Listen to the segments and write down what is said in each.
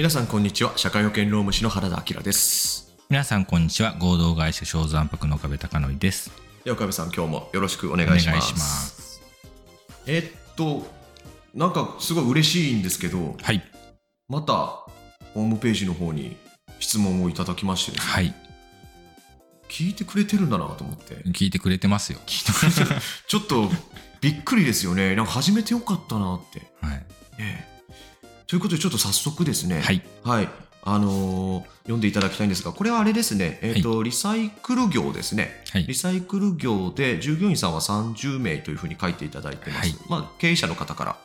皆さんこんにちは。社会保険労務士の原田明です。皆さんこんにちは。合同会社小山泊の岡部孝則です。で岡部さん今日もよろしくお願いします。えーっとなんかすごい嬉しいんですけどはい。またホームページの方に質問をいただきましてね、はい。聞いてくれてるんだなと思って。聞いてくれてますよ。聞いてくれてるちょっとびっくりですよね。なんか始めてよかったなって、はい。ええということでちょっと早速ですね。はい。はい。あのー読んでいただきたいんですが、これはあれですね、えっ、と、リサイクル業ですね。はい。リサイクル業で従業員さんは30名というふうに書いていただいてます。はい。まあ、経営者の方から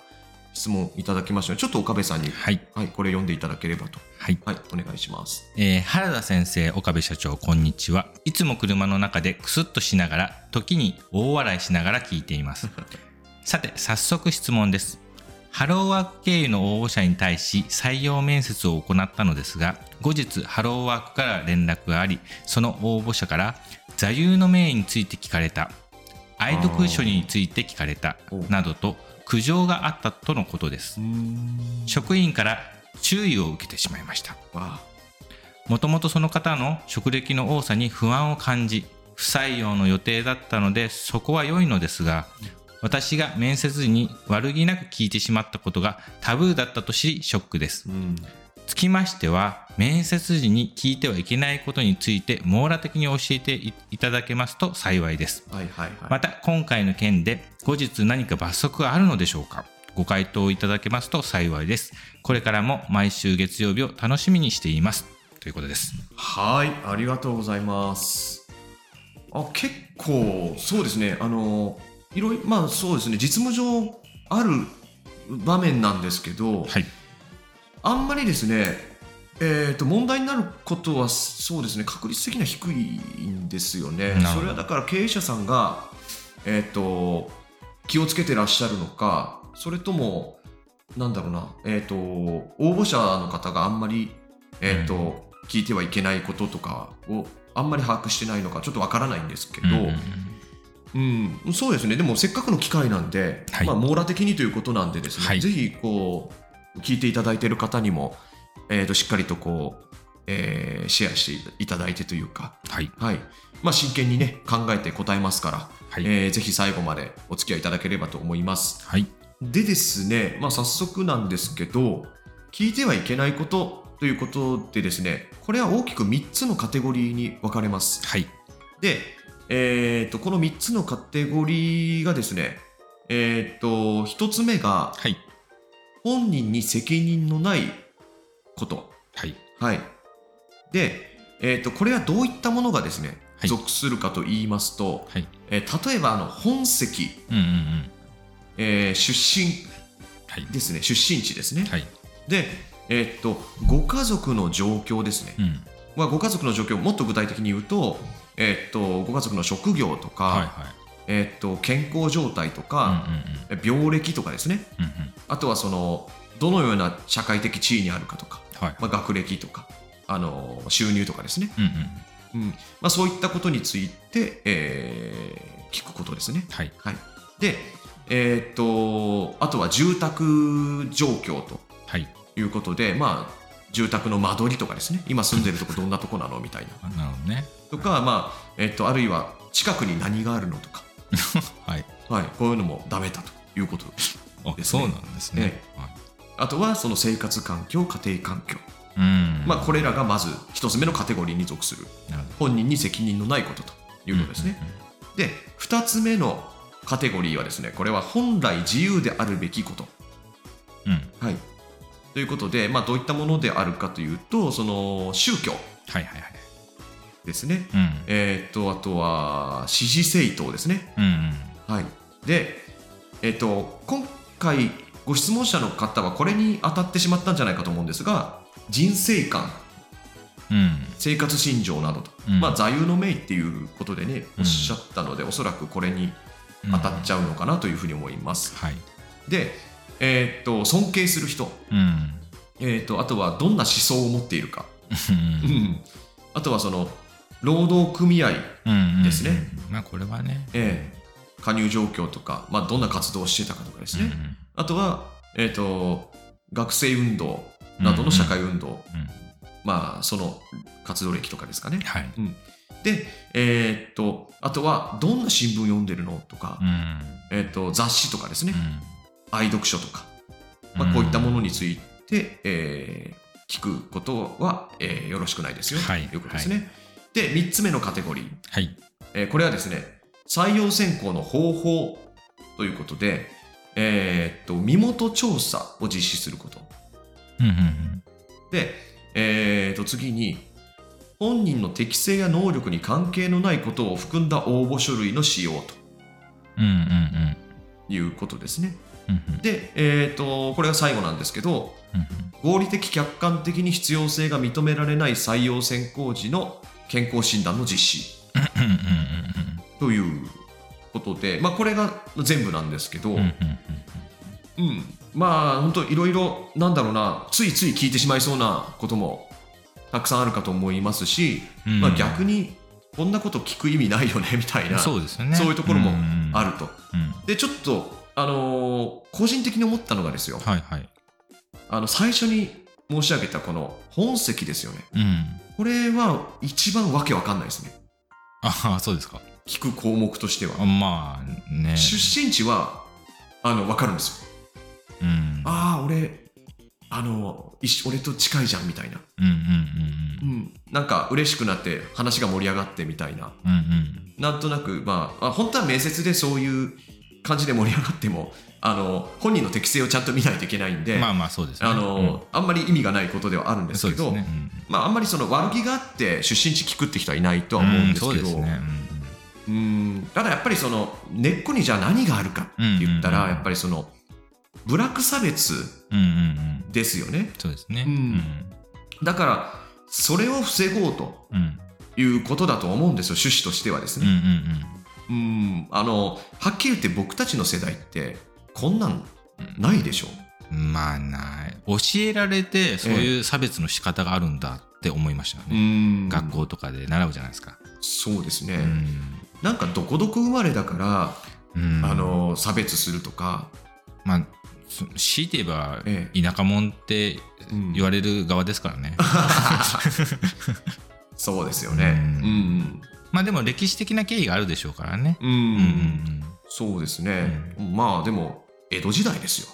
質問いただきました。ので、ちょっと岡部さんに、はい。はい、これ読んでいただければと。はい。はい、お願いします。えー原田先生岡部社長こんにちは。いつも車の中でクスッとしながら時に大笑いしながら聞いています。さて早速質問ですハローワーク経由の応募者に対し採用面接を行ったのですが後日ハローワークから連絡がありその応募者から座右の銘について聞かれた愛読書について聞かれたおなどと苦情があったとのことです。職員から注意を受けてしまいました。わもともとその方の職歴の多さに不安を感じ不採用の予定だったのでそこは良いのですが私が面接時に悪気なく聞いてしまったことがタブーだったと知りショックです。うん。つきましては面接時に聞いてはいけないことについて網羅的に教えていいただけますと幸いです。はいはいはい。また今回の件で後日何か罰則があるのでしょうか？ご回答いただけますと幸いです。これからも毎週月曜日を楽しみにしています。ということです。はい、ありがとうございます。あ、結構、そうですね、あの、いろいろ、まあそうですね、実務上ある場面なんですけど、はい。あんまりですね、えー、と問題になることはそうですね。確率的には低いんですよね。それはだから経営者さんが、えー、と気をつけてらっしゃるのかそれともなんだろうな、えー、と応募者の方があんまり、えーと聞いてはいけないこととかをあんまり把握してないのかちょっとわからないんですけど、うん、そうですね、でもせっかくの機会なんで、はい。まあ、網羅的にということなんでですね、はい。ぜひこう聞いていただいている方にも、えー、としっかりとこう、えーシェアしていただいてというか、はい。はい。まあ、真剣にね考えて答えますから、はい。えーぜひ最後までお付き合いいただければと思います。はい。でですね、まあ、早速なんですけど聞いてはいけないことということでですねこれは大きく3つのカテゴリーに分かれます。はい。で、えー、とこの3つのカテゴリーがですね、えー、と1つ目がはい。本人に責任のないこと。はい。はい、で、えー、とこれはどういったものがですね、はい。属するかと言いますと、はい。えー例えばあの本籍、うんうんうん。えー出身。はい。ですね。出身地ですね。はい。で、えー、とご家族の状況ですね。うん。まあ、ご家族の状況もっと具体的に言うと,、えー、とご家族の職業とか、はいはい。えー、と健康状態とうんか、うん。病歴とかですね。うんうん。あとはそのどのような社会的地位にあるかとか、はい。まあ、学歴とかあの収入とかですね、うんうんうん。まあ、そういったことについて、えー聞くことですね。はい。はい、で、えー、とあとは住宅状況とはい。いうことで、まあ、住宅の間取りとかですね。今住んでるとこどんなとこなのみたいな。あ なるほどねとか、まあえー、とあるいは近くに何があるのとか、はい。はい、こういうのもダメだと。いうこと。あですね。そうなんですね。はい。あとはその生活環境家庭環境、うん。まあ、これらがまず一つ目のカテゴリーに属する。本人に責任のないことと。いうことですね。で2つ目のカテゴリーはですねこれは本来自由であるべきこと。うんうん。はい、ということで、まあ、どういったものであるかというとその宗教。はいはいはいですね、うん。えー、とあとは支持政党ですね。うんうん。はい、で、えっと今回ご質問者の方はこれに当たってしまったんじゃないかと思うんですが人生観。うん。生活信条などと、うん。まあ、座右の銘っていうことでねうん。おっしゃったので、おそらくこれに当たっちゃうのかなというふうに思います。はい。で、えーっと尊敬する人、うん。えーっとあとはどんな思想を持っているか、うん。うん。あとはその労働組合、うんですね。まあこれはね。えー加入状況とか、まあ、どんな活動をしてたかとかですね、うんあとは、えーっと学生運動などの社会運動、うん。まあその活動歴とかですかね。はい。で、えーっとあとはどんな新聞読んでるのとか、うん。えーっと雑誌とかですね、うん。愛読書とか、まあ、こういったものについて、えー聞くことは、えーよろしくないですよ、はい。ということですね。で、3つ目のカテゴリー、はい。えーこれはですね、採用選考の方法ということで、えーっと身元調査を実施すること。うんうんで、えー、と次に、本人の適性や能力に関係のないことを含んだ応募書類の使用とうんうんうん。いうことですね。うんうん。で、えー、とこれが最後なんですけど、うん。合理的客観的に必要性が認められない採用選考時の健康診断の実施。ということで、まあ、これが全部なんですけど、うんまあ本当いろいろなんだろうな。ついつい聞いてしまいそうなこともたくさんあるかと思いますし、うん。まあ、逆にこんなこと聞く意味ないよね みたいなそうですよね。そういうところもあるると。うん。でちょっと、あのー個人的に思ったのがですよ。はいはい。あの最初に申し上げたこの本籍ですよね。うんこれは一番わけわかんないですね。ああそうですか。聞く項目としては、あまあね。出身地はあの分かるんですよ。うん。ああ俺あの俺と近いじゃんみたいな。うんうんうん、なんか嬉しくなって話が盛り上がってみたいな。うんうんうん。なんとなくまああ本当は面接でそういう感じで盛り上がってもあの本人の適性をちゃんと見ないといけないんで、まあまあそうですね。あのあんまり意味がないことではあるんうんですけどね。うんまあ、あんまりその悪気があって出身地聞くって人はいないとは思うんですけど、そうんただやっぱりその根っこにじゃあ何があるかって言ったら、やっぱりそのブラック差別ですよね。そうですね。うん。だからそれを防ごうとうん。いうことだと思うんですよ趣旨としてはですうんうね、ん。うん、あのはっきり言って僕たちの世代ってこんなんないでしょ。うんまあない。教えられてそういう差別の仕方があるんだって思いましたね。ん。学校とかで習うじゃないですか。そうですね、うん。なんかどこどこ生まれだから、うん。あの差別するとか、まあそ強いて言えばえ田舎者ってうん。言われる側ですからね。そうですよね。うん。まあでも歴史的な経緯があるでしょうからね。うん。そうですね、まあでも江戸時代ですよ。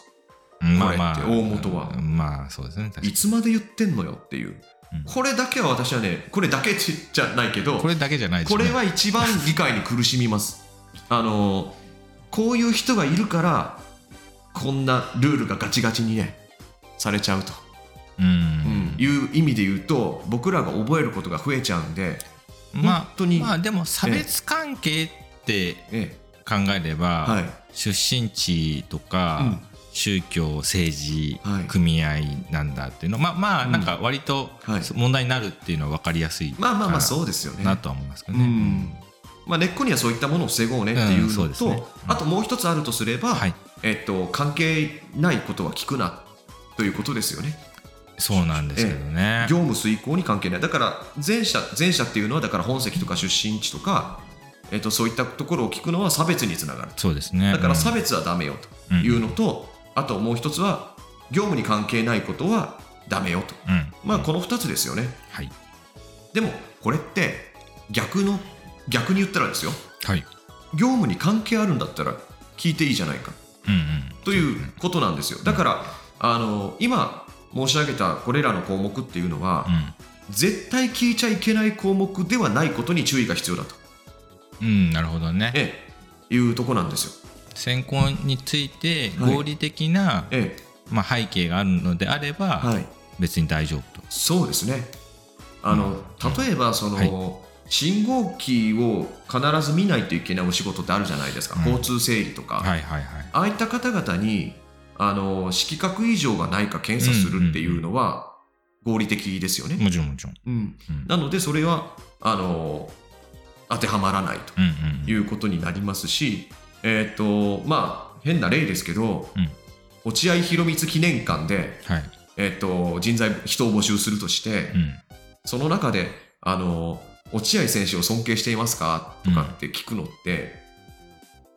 うんまあまあこれって大元は。まあそうですねいに。つまで言ってんのよっていう、うん。これだけは私はねこれだけじゃないけどこれだけじゃないね。これは一番理解に苦しみます。あのこういう人がいるからこんなルールがガチガチにねされちゃうと、ううん。んいう意味で言うと僕らが覚えることが増えちゃうんでまあ本当にまあでも差別関係ってえ考えれば、えはい。出身地とか、うん。宗教政治、はい。組合なんだっていうのまあまあうん。なんか割とはい。問題になるっていうのは分かりやすいまあまあまあうそうですよね。なとは思いますけどね。うん。まあ、根っこにはそういったものを防ごうねっていうのと、うんあともう一つあるとすれば、はい。えっと、関係ないことは聞くなということですよね。そうなんですけどね。業務遂行に関係ない。だから前者、前者っていうのはだから本籍とか出身地とか、えっと、そういったところを聞くのは差別につながる。そうですね。だから差別、別はダメよというのと、あともう一つは業務に関係ないことはダメよと。うんまあこの二つですよね。はいでもこれって逆の、逆に言ったらですよ。はい。業務に関係あるんだったら聞いていいじゃないかうんうん。ということなんですよ。だから、あの今申し上げたこれらの項目っていうのは、絶対聞いちゃいけない項目ではないことに注意が必要だと、うん、うん、なるほどね。ええ、いうとこなんですよ。選考について合理的な、ええまあ、背景があるのであれば、はい、別に大丈夫と。そうですね。あの例えばその、はい信号機を必ず見ないといけないお仕事ってあるじゃないですか、うん交通整理とか、はいはいはい。ああいった方々にあの色覚異常がないか検査するっていうのは合理的ですよね。もちろんもちろん。うんうんなのでそれはあの当てはまらないとうんうんいうことになりますし、えっ、とまあ変な例ですけど、うん。落合博満記念館で、はい。えっと人材人を募集するとして、うん。その中であの落合選手を尊敬していますか？とかって聞くのって、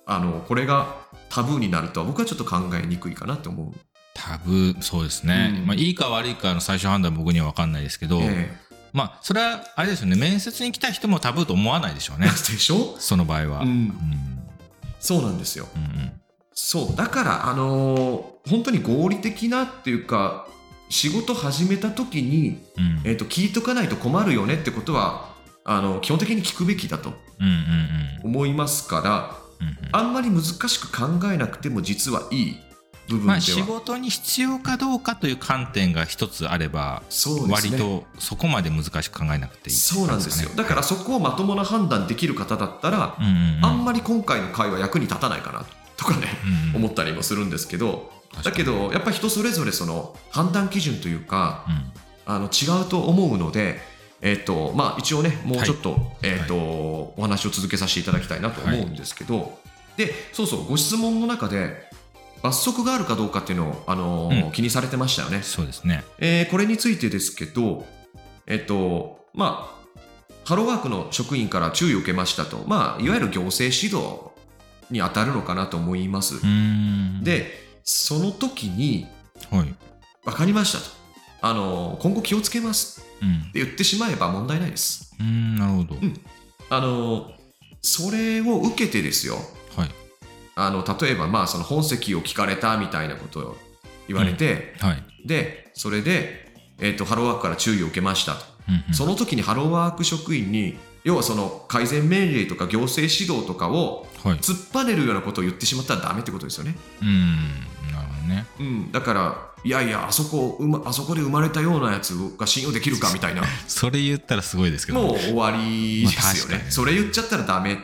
あのこれがタブーになるとは僕はちょっと考えにくいかなって思う。タブーそうですね、うん。まあ、いいか悪いかの最終判断は僕には分かんないですけど、えまあそれはあれですよね。面接に来た人もタブーと思わないでしょうえね。でしょ？その場合は、うん。うん。そうなんですよ。うんそう。だから、あのー本当に合理的なっていうか、仕事始めた時に、うん。うんえっと聞いとかないと困るよねってことは、あの基本的に聞くべきだとうんうん。思いますから、うんうん。あんまり難しく考えなくても実はいい部分では、まあ、仕事に必要かどうかという観点が一つあれば、ね。割とそこまで難しく考えなくていいそうなんですよ。だからそこをまともな判断できる方だったら、うんうんうん。あんまり今回の会は役に立たないかなとかね、うんうん思ったりもするんですけど、だけどやっぱり人それぞれその判断基準というか、うん。あの違うと思うので、えっとまあ、一応ねもうちょっと,、えっとお話を続けさせていただきたいなと思うんですけど、でそうそうご質問の中で罰則があるかどうかっていうのを、あのーうん気にされてましたよね、そうですね。えーこれについてですけどえっとまあハローワークの職員から注意を受けましたと、まあ、いわゆる行政指導に当たるのかなと思います、でその時にはい。分かりましたとあのー今後気をつけますうんって言ってしまえば問題ないです。うーん、なるほど。んあのそれを受けてですよはい。あの例えばまあその本籍を聞かれたみたいなことを言われて、はい。でそれで、えーとハローワークから注意を受けましたと、うんうん。その時にハローワーク職員に要はその改善命令とか行政指導とかをはい。突っぱねるようなことを言ってしまったらダメってことですよね。うーん、なるほどね。うん、だからいやいやあそこうまあそこで生まれたようなやつが信用できるかみたいな。それ言ったらすごいですけど、もう終わりですよね、まあ確かにそれ言っちゃったらダメ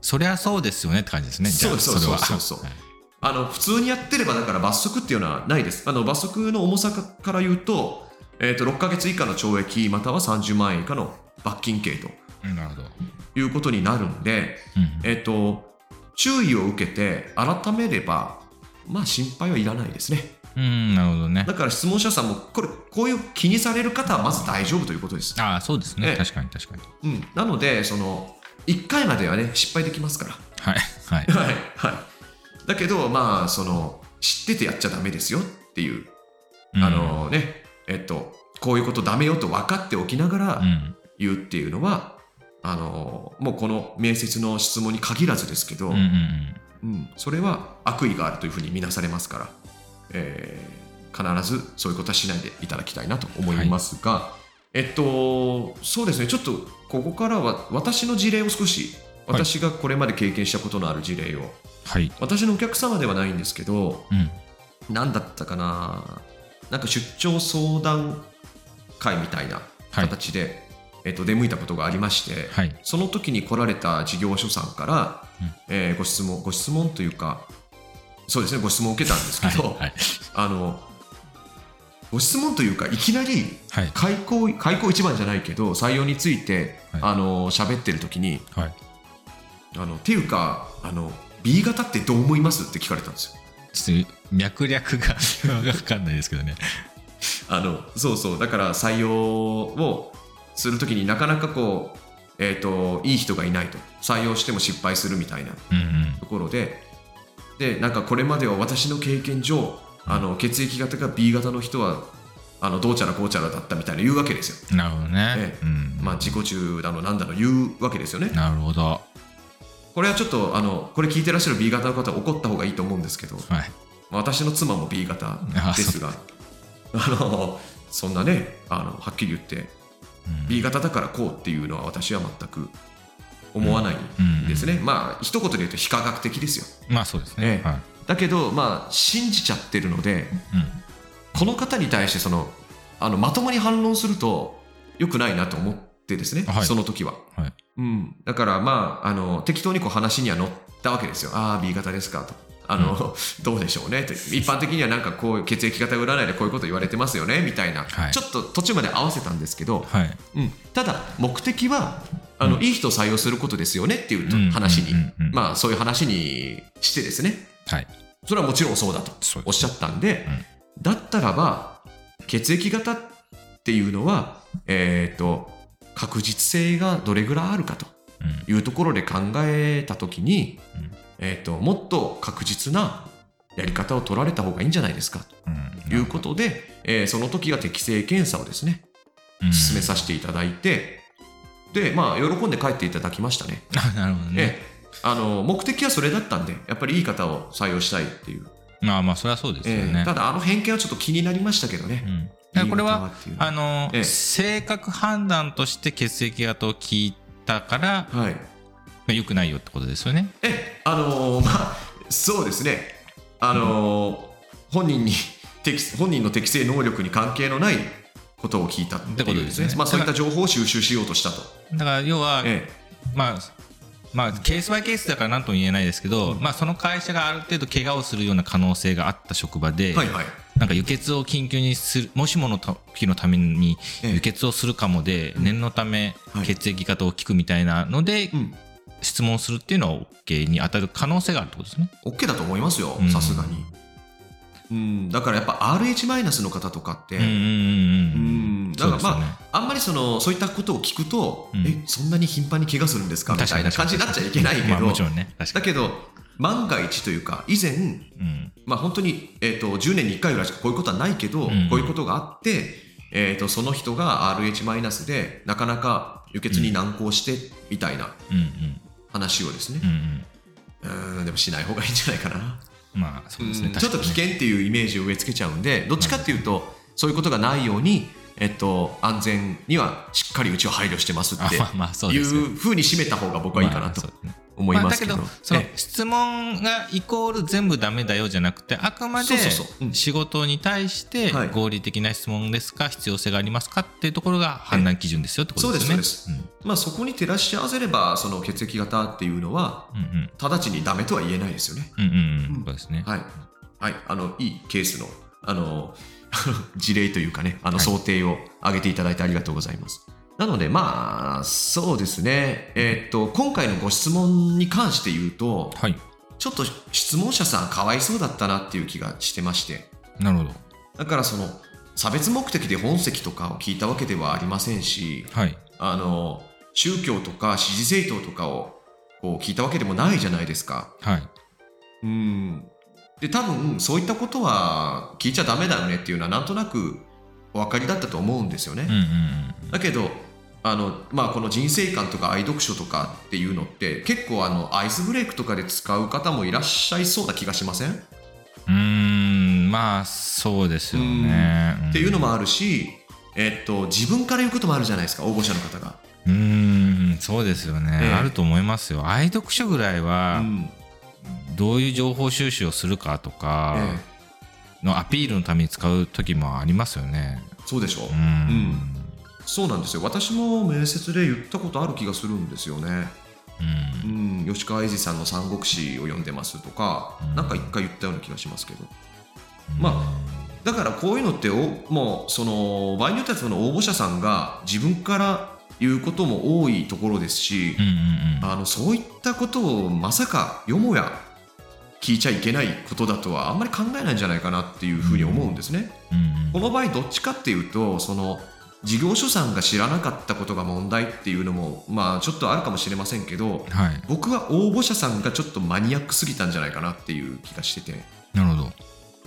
そりゃそうですよねって感じですね。そうそうそうそうそうはいあの普通にやってればだから罰則っていうのはないですあの罰則の重さから言うと,、えー、と6ヶ月以下の懲役または30万円以下の罰金刑とうんなるほど。いうことになるんで、うんえっ、と注意を受けて改めればまあ心配はいらないですねうん、なるほどねだ。から質問者さんもこれこういう気にされる方はまず大丈夫ということです、ああ、そうですね。ええ確かに確かに。うん、なのでその1回まではね失敗できますからはい。はい。はいはい。だけど、まあ、その、知っててやっちゃダメですよっていう、うんあ、のね、えっと、こういうことダメよと分かっておきながらうん。言うっていうのは、あの、もうこの面接の質問に限らずですけど、うんうんうん。うんそれは悪意があるというふうに見なされますから、えー必ずそういうことはしないでいただきたいなと思いますが、えっと、そうですね、ちょっとここからは私の事例を少し、はい私がこれまで経験したことのある事例を、はい。私のお客様ではないんですけど、うん。何だったかな、なんか出張相談会みたいなはい。形で、えっと、出向いたことがありまして、はい。その時に来られた事業所さんから、うんえーご質問、ご質問というか、そうですね、ご質問を受けたんですけど、はい。あの、ご質問というか、いきなりはい。開口、開口一番じゃないけど、採用について、はいあの、喋ってる時に、はい。あの、っていうか、あの、B 型ってどう思いますって聞かれたんですよ。ちょっと脈略が わかんないですけどね。あの、そうそう、だから採用をするときになかなかこう、えっ、と、いい人がいないと。採用しても失敗するみたいなうんうん。ところで、で、なんかこれまでは私の経験上、あの血液型が B 型の人は、あのどうちゃらこうちゃらだったみたいな言うわけですよ。なるほどねえ。うん。まあ、自己中だのなんだの言うわけですよね。なるほど。はこれはちょっと、あの、これ聞いてらっしゃる B 型の方は怒った方がいいと思うんですけど、い。まあ私の妻も B 型ですが、あの、そんなね、あのはっきり言って、うん B 型だからこうっていうのは私は全く思わないうんですね。まあ、一言で言うと非科学的ですよ。まあそうですねえ。えはい。だけど、まあ、信じちゃってるので、うん。この方に対してそのあのまともに反論すると良くないなと思ってですね、はい。その時は、はい。うん、だからまああの適当にこう話には乗ったわけですよ。ああ B 型ですかと。あの、どうでしょうね。と一般的にはなんかこう血液型占いでこういうこと言われてますよね。みたいな、はい。ちょっと途中まで合わせたんですけど、はい。うん、ただ目的はあの、いい人を採用することですよねっていう話に、うんうんうん。まあそういう話にしてですねはい。それはもちろんそうだとおっしゃったんで、だったらば血液型っていうのは、えー、と確実性がどれぐらいあるかとうん。いうところで考えた時に、うんえー、ともっと確実なやり方を取られた方がいいんじゃないですかとうん。いうことで、えーその時は適正検査をですね、うん進めさせていただいて、で、まあ、喜んで帰っていただきましたね。あなるほどね。ええあの目的はそれだったんで、やっぱりいい方を採用したいっていう。まあまあ、それはそうですよね。ええただ、あの偏見はちょっと気になりましたけどね。うんこれはあの、ええ性格判断として血液型を聞いたから、まはい。あ、良くないよってことですよね。え、あのーまあ、そうですね。あのー本人に適、本人の適正能力に関係のないことを聞いたってこというですねまあ、そういった情報を収集しようとしたと。だから要は、えまあ、まあ、ケースバイケースだから何とも言えないですけど、まあ、その会社がある程度怪我をするような可能性があった職場で、え、はいはい。なんか輸血を緊急にするもしもの時のためにええ輸血をするかもで、念のためはい血液型を聞くみたいなので、うん。質問するっていうのは OK に当たる可能性があるってことですね。OK だと思いますよう、んさすがに。うん、だからやっぱ RH マイナスの方とかって、うんだからまあ、あんまりそのそういったことを聞くと、うん。えそんなに頻繁に怪我するんですか？みたいな感じになっちゃいけないけど、ね。だけど万が一というか以前に、うん。まあ、本当に、えー、と10年に1回ぐらいしかこういうことはないけど、ん。こういうことがあって、えー、とその人が RH マイナスでなかなか輸血に難航してみたいな話をですね。うんでもしない方がいいんじゃないかな、まあそうですね。うん。ちょっと危険っていうイメージを植え付けちゃうんでどっちかっていうとそういうことがないように、えっと、安全にはしっかりうちは配慮してますってあまあまあそういうふうに締めた方が僕はいいかなと。まあ思いますけど,、まあ、だけどそのえ質問がイコール全部ダメだよじゃなくてあくまで仕事に対してはい合理的な質問ですか必要性がありますかっていうところが判断基準ですよってことですよね。そうですまあ、そこに照らし合わせればその血液型っていうのはうんうん直ちにダメとは言えないですよね。うんうんうんそうですね。はい。はい。あの、いいケースの、あの、事例というかね、あの、はい想定を挙げていただいてありがとうございます。なので、まあ、そうですね。えーっと、今回のご質問に関して言うと、はい。ちょっと質問者さんかわいそうだったなっていう気がしてまして。なるほど。だからその、差別目的で本籍とかを聞いたわけではありませんし、はい。あの、宗教とか支持政党とかをこう聞いたわけでもないじゃないですか。はい。うん。で、多分、そういったことは聞いちゃダメだよねっていうのは、なんとなくお分かりだったと思うんですよね。うんうんうん。だけど、あの、まあ、この人生観とか愛読書とかっていうのって、結構あの、アイスブレイクとかで使う方もいらっしゃいそうな気がしません、うーん、まあ、そうですよね。っていうのもあるし、えっと、自分から言うこともあるじゃないですか、応募者の方が。うーん、そうですよね、ええあると思いますよ。愛読書ぐらいうは、ん。どういう情報収集をするかとかええのアピールのために使う時もありますよね。そうでしょう。うん。んそうなんですよ。私も面接で言ったことある気がするんですよね。うんうん、吉川英治さんの三国志を読んでますとか、うんなんか一回言ったような気がしますけど。まあだからこういうのっておもうその場合によってはその応募者さんが自分から言うことも多いところですしうん、うんうんあのそういったことをまさかよもや聞いちゃいけないことだとはあんまり考えないんじゃないかなっていうふうに思うんですね。うんうんこの場合どっちかっていうとその事業所さんが知らなかったことが問題っていうのもまあちょっとあるかもしれませんけどはい。僕は応募者さんがちょっとマニアックすぎたんじゃないかなっていう気がしててなるほど。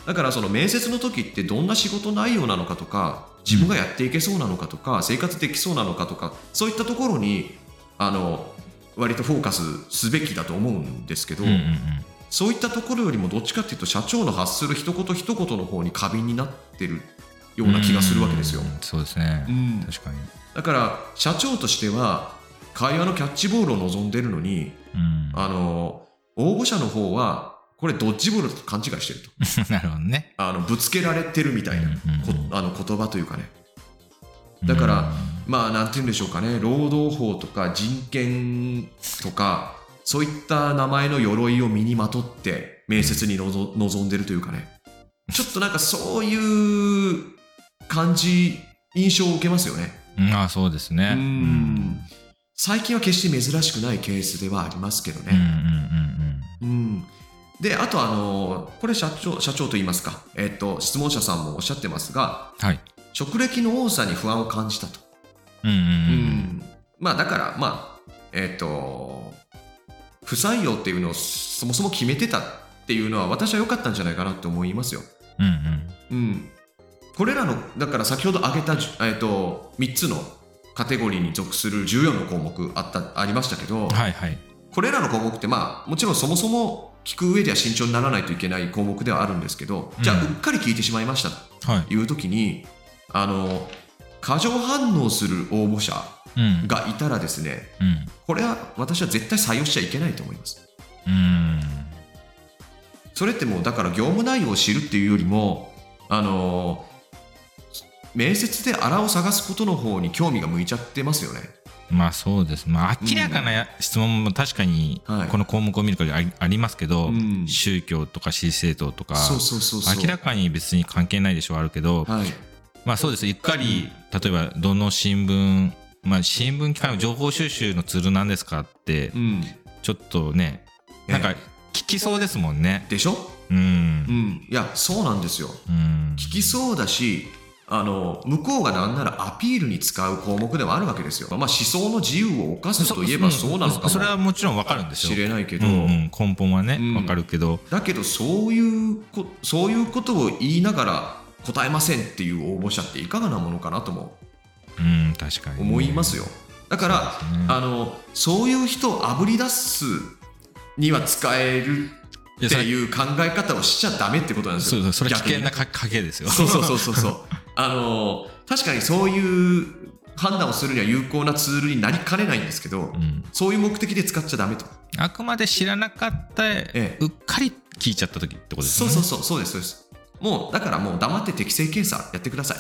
だからその面接の時ってどんな仕事内容なのかとか自分がやっていけそうなのかとか、生活できそうなのかとかそういったところにあの割とフォーカスすべきだと思うんですけど、うんうんうんそういったところよりもどっちかっていうと社長の発する一言一言の方に過敏になってるような気がするわけですよ。うんそうですね。うん確かに。だから社長としては会話のキャッチボールを望んでるのにうん。あの応募者の方はこれドッジボールだと勘違いしてると なるほどね。あのぶつけられてるみたいな、あの言葉というかねだからまあなんて言うんでしょうかね労働法とか人権とかそういった名前の鎧を身にまとって面接にのぞ臨んでるというかねちょっとなんかそういう感じ印象を受けますよねうん、まあそうですね。うん最近は決して珍しくないケースではありますけどね。うんうんで、あと、あの、これ社長、社長と言いますか、えっと、質問者さんもおっしゃってますが、うん。はい。職歴の多さに不安を感じたと。うんうんうん。うんまあ、だから、まあ、えっと、不採用っていうのをそもそも決めてたっていうのは、私は良かったんじゃないかなって思いますよ。うんうんうん、これらのだから先ほど挙げた、えー、と3つのカテゴリーに属する14の項目あったありましたけど、はいはい。これらの項目って、まあ、もちろんそもそも聞く上では慎重にならないといけない項目ではあるんですけど、じゃあうっかり聞いてしまいましたはい。という時にあの過剰反応する応募者うん。がいたらですねうん。これは私は絶対採用しちゃいけないと思います。うん。それってもうだから業務内容を知るっていうよりもあの面接であらを探すことの方に興味が向いちゃってますよね。まあそうですまあ明らかな質問も確かにはいこの項目を見る限りありありますけど、うん宗教とか私立政党とか。明らかに別に関係ないでしょうあるけど、はい。まあそうですうっかり例えばどの新聞まあ新聞機関の情報収集のツールなんですかってうん。ちょっとねなんかえ聞きそうですもんねでしょ？うんうん。いや、そうなんですよ。うん聞きそうだし、あの向こうがなんならアピールに使う項目でもあるわけですよ。まあ思想の自由を犯すといえばそうなのかそれはももちろんわかるんですよ。しれないけど、うんうん、根本はねうん。わかるけど、だけどそういうこそういうことを言いながら答えませんっていう応募者っていかがなものかなともうん、確かにね、思いますよ。だから、ね。あのそういう人をあぶり出すには使えるっていう考え方をしちゃダメってことなんですよ。そうそうそれ危険なか 賭けですよ。そうそうそうそう。あの確かにそういう判断をするには有効なツールになりかねないんですけど、うん、そういう目的で使っちゃダメと。あくまで知らなかった、えうっかり聞いちゃった時ってことですよね。そうそうそうそうですそうです。もうだからもう黙って適正検査やってください。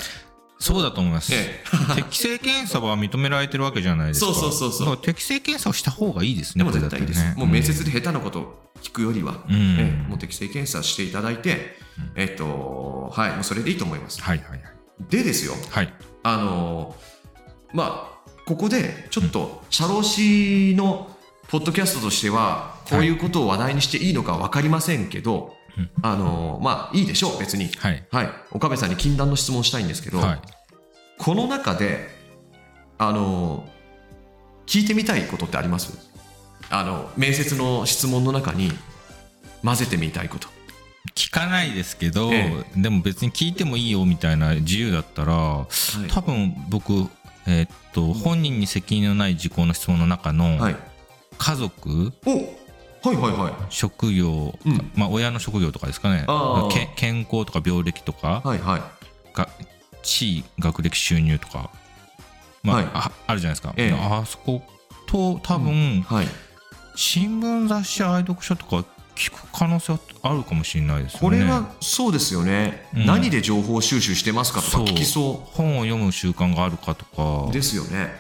そうだと思います、え 適正検査は認められてるわけじゃないですか。そうそうそうそう。適正検査をした方がいいですでもねこれだって絶対いいです。ね。もう面接で下手なこと聞くよりは、うん、ええもう適正検査していただいて、えっと、はい、もうそれでいいと思います。はいはいはいでですよ、はい。あのまあ、ここでちょっと社労士のポッドキャストとしては、こういうことを話題にしていいのか分かりませんけど、うん。あのまあいいでしょう、別に。はい。はい、岡部さんに禁断の質問したいんですけど、はい。この中で、あの聞いてみたいことってあります？あの面接の質問の中に混ぜてみたいこと。聞かないですけど、えでも別に聞いてもいいよみたいな自由だったらはい。多分僕えーっと本人に責任のない事項の質問の中のはい、家族おはいはいはい。職業、うん。まあ、親の職業とかですかね。健康とか病歴とか、はいはい。が地位学歴収入とか、まあはい。ああるじゃないですか、ええ。あそこと多分、はい。新聞雑誌愛読書とか聞く可能性はあるかもしれないですよね。これはそうですよね、うん。何で情報収集してますかとかそう。聞きそ本を読む習慣があるかとか。うですよね。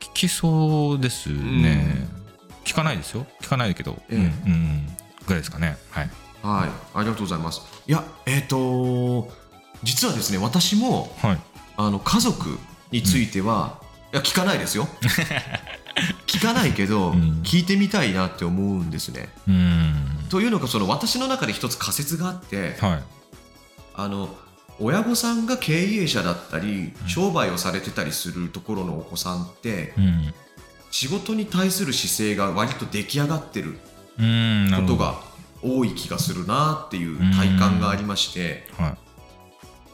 聞きそうですね、聞かないですよ。聞かないけど、ええ。うんうんぐらいですかね。はい。はい、ありがとうございます。いや、えっ、と実はですね、私もはい。あの家族については、いや聞かないですよ。聞かないけど、うん。聞いてみたいなって思うんですね。うんというのがその私の中で一つ仮説があって、はい。あの親御さんが経営者だったり商売をされてたりするところのお子さんってうん。仕事に対する姿勢が割と出来上がってることが多い気がするなっていう体感がありましては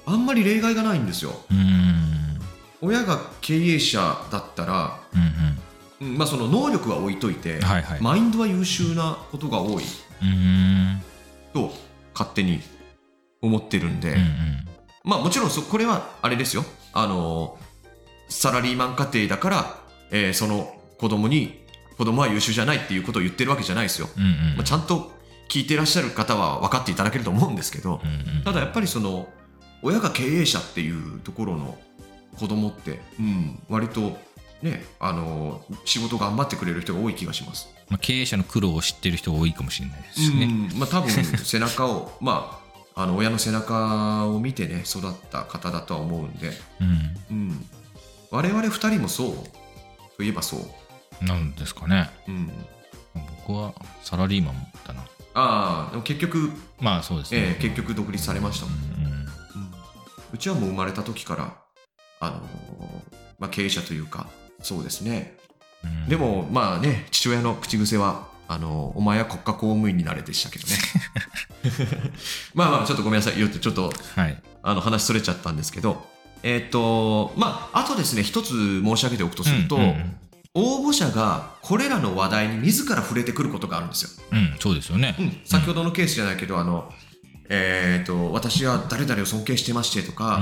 あんまり例外がないんですよ。いうん。親が経営者だったら、うんうん。うんまあ、その能力は置いといて、はいはい。マインドは優秀なことが多い。うんと勝手に思ってるんで、うんうん。まあもちろんそこれはあれですよ。あのサラリーマン家庭だから、えーその子供に子供は優秀じゃないっていうことを言ってるわけじゃないですよ、うんうん。まあ、ちゃんと聞いてらっしゃる方は分かっていただけると思うんですけど、うんうん。ただやっぱりその親が経営者っていうところの子供って、うん、割とねあの仕事頑張ってくれる人が多い気がします。まあ、経営者の苦労を知ってる人が多いかもしれないですしね。うん。まあ、多分背中を まああの親の背中を見てね育った方だとは思うんで、うん。うん、我々2人もそう。といえばそう、なんですかね。うん、僕はサラリーマンだな。ああでも結局、まあそうですえね。ー結局独立されましたもん、うん。うん。うちはもう生まれた時から、あのーまあ、経営者というかそうですねうん。でもまあね父親の口癖はあのお前は国家公務員になれでしたけどね。まあまあちょっとごめんなさい。よってちょっとはい。あの話それちゃったんですけどえっ、とまああとですね一つ申し上げておくとすると、うんうん応募者がこれらの話題に自ら触れてくることがあるんですよ。うん、そうですよね。うん、先ほどのケースじゃないけど、あのえー、と私は誰々を尊敬してましてとか、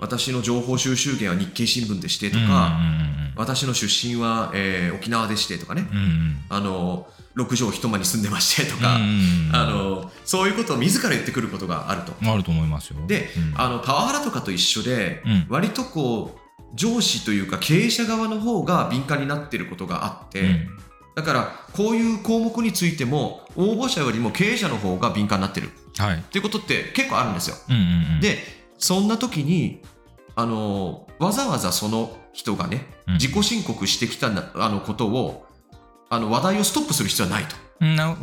私の情報収集源は日経新聞でしてとか、うんうん私の出身は、えー沖縄でしてとかね、うんうん。うんあの6畳一間に住んでましてとうんか、うんうん。あのそういうことを自ら言ってくることがあると。あると思いますよ。で、うん。あのパワハラとかと一緒で、うん。割とこう上司というか経営者側の方が敏感になっていることがあって、うん。だからこういう項目についても応募者よりも経営者の方が敏感になってる。はい。っていうことって結構あるんですよ。うんうんうん、でそんな時にあのわざわざその人がねうん。自己申告してきたなあのことをあの話題をストップする必要はないと。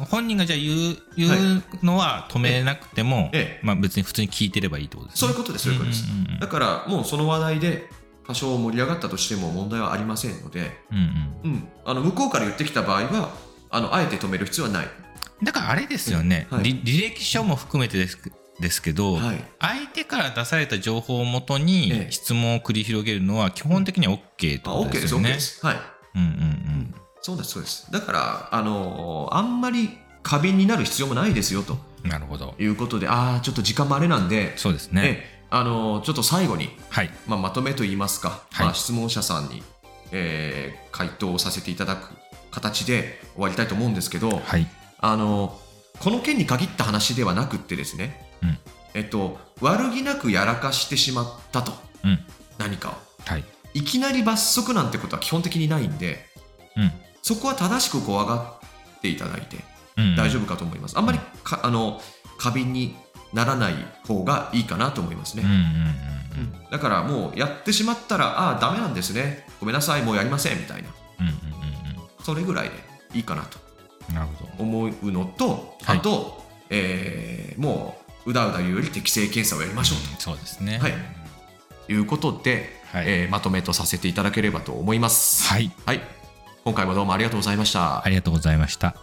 本人がじゃあ言う言うのは止めなくても、ええ。まあ、別に普通に聞いてればいいってことですね。そういうことですそういうことです。んんうんだからもうその話題で多少盛り上がったとしても問題はありませんので、うんうんうん、あの向こうから言ってきた場合はあのあえて止める必要はない。だからあれですよね、はい。り履歴書も含めてですですけど、はい相手から出された情報をもとえにえ質問を繰り広げるのは基本的には OK ってあことですすよね。はい。うんうんそうです、そうです。だから、あのーあんまり過敏になる必要もないですよとうん、なるほど。いうことで、ああ、ちょっと時間もあれなんで、そうですね。ええあのーちょっと最後に、はい。まあ、まとめといいますか、はいまあ、質問者さんに、えー回答をさせていただく形で終わりたいと思うんですけど、はい。あのーこの件に限った話ではなくってですね、うんえっと、悪気なくやらかしてしまったと、うん。何かを。はい。いきなり罰則なんてことは基本的にないんで、うん。そこは正しく怖がっていただいてうん、大丈夫かと思います。あんまりかあの過敏にならない方がいいかなと思いますね。うんうんうんうんだからもうやってしまったら、ああ、ダメなんですね。ごめんなさい、もうやりませんみたいな。うん。うんうんそれぐらいでいいかなとうん。なるほど。思うのと、はいあと、えーもううだうだ言うより適正検査をやりましょううんそうですね。はいということで、はいえーまとめとさせていただければと思います。はい。はい。今回もどうもありがとうございました。ありがとうございました。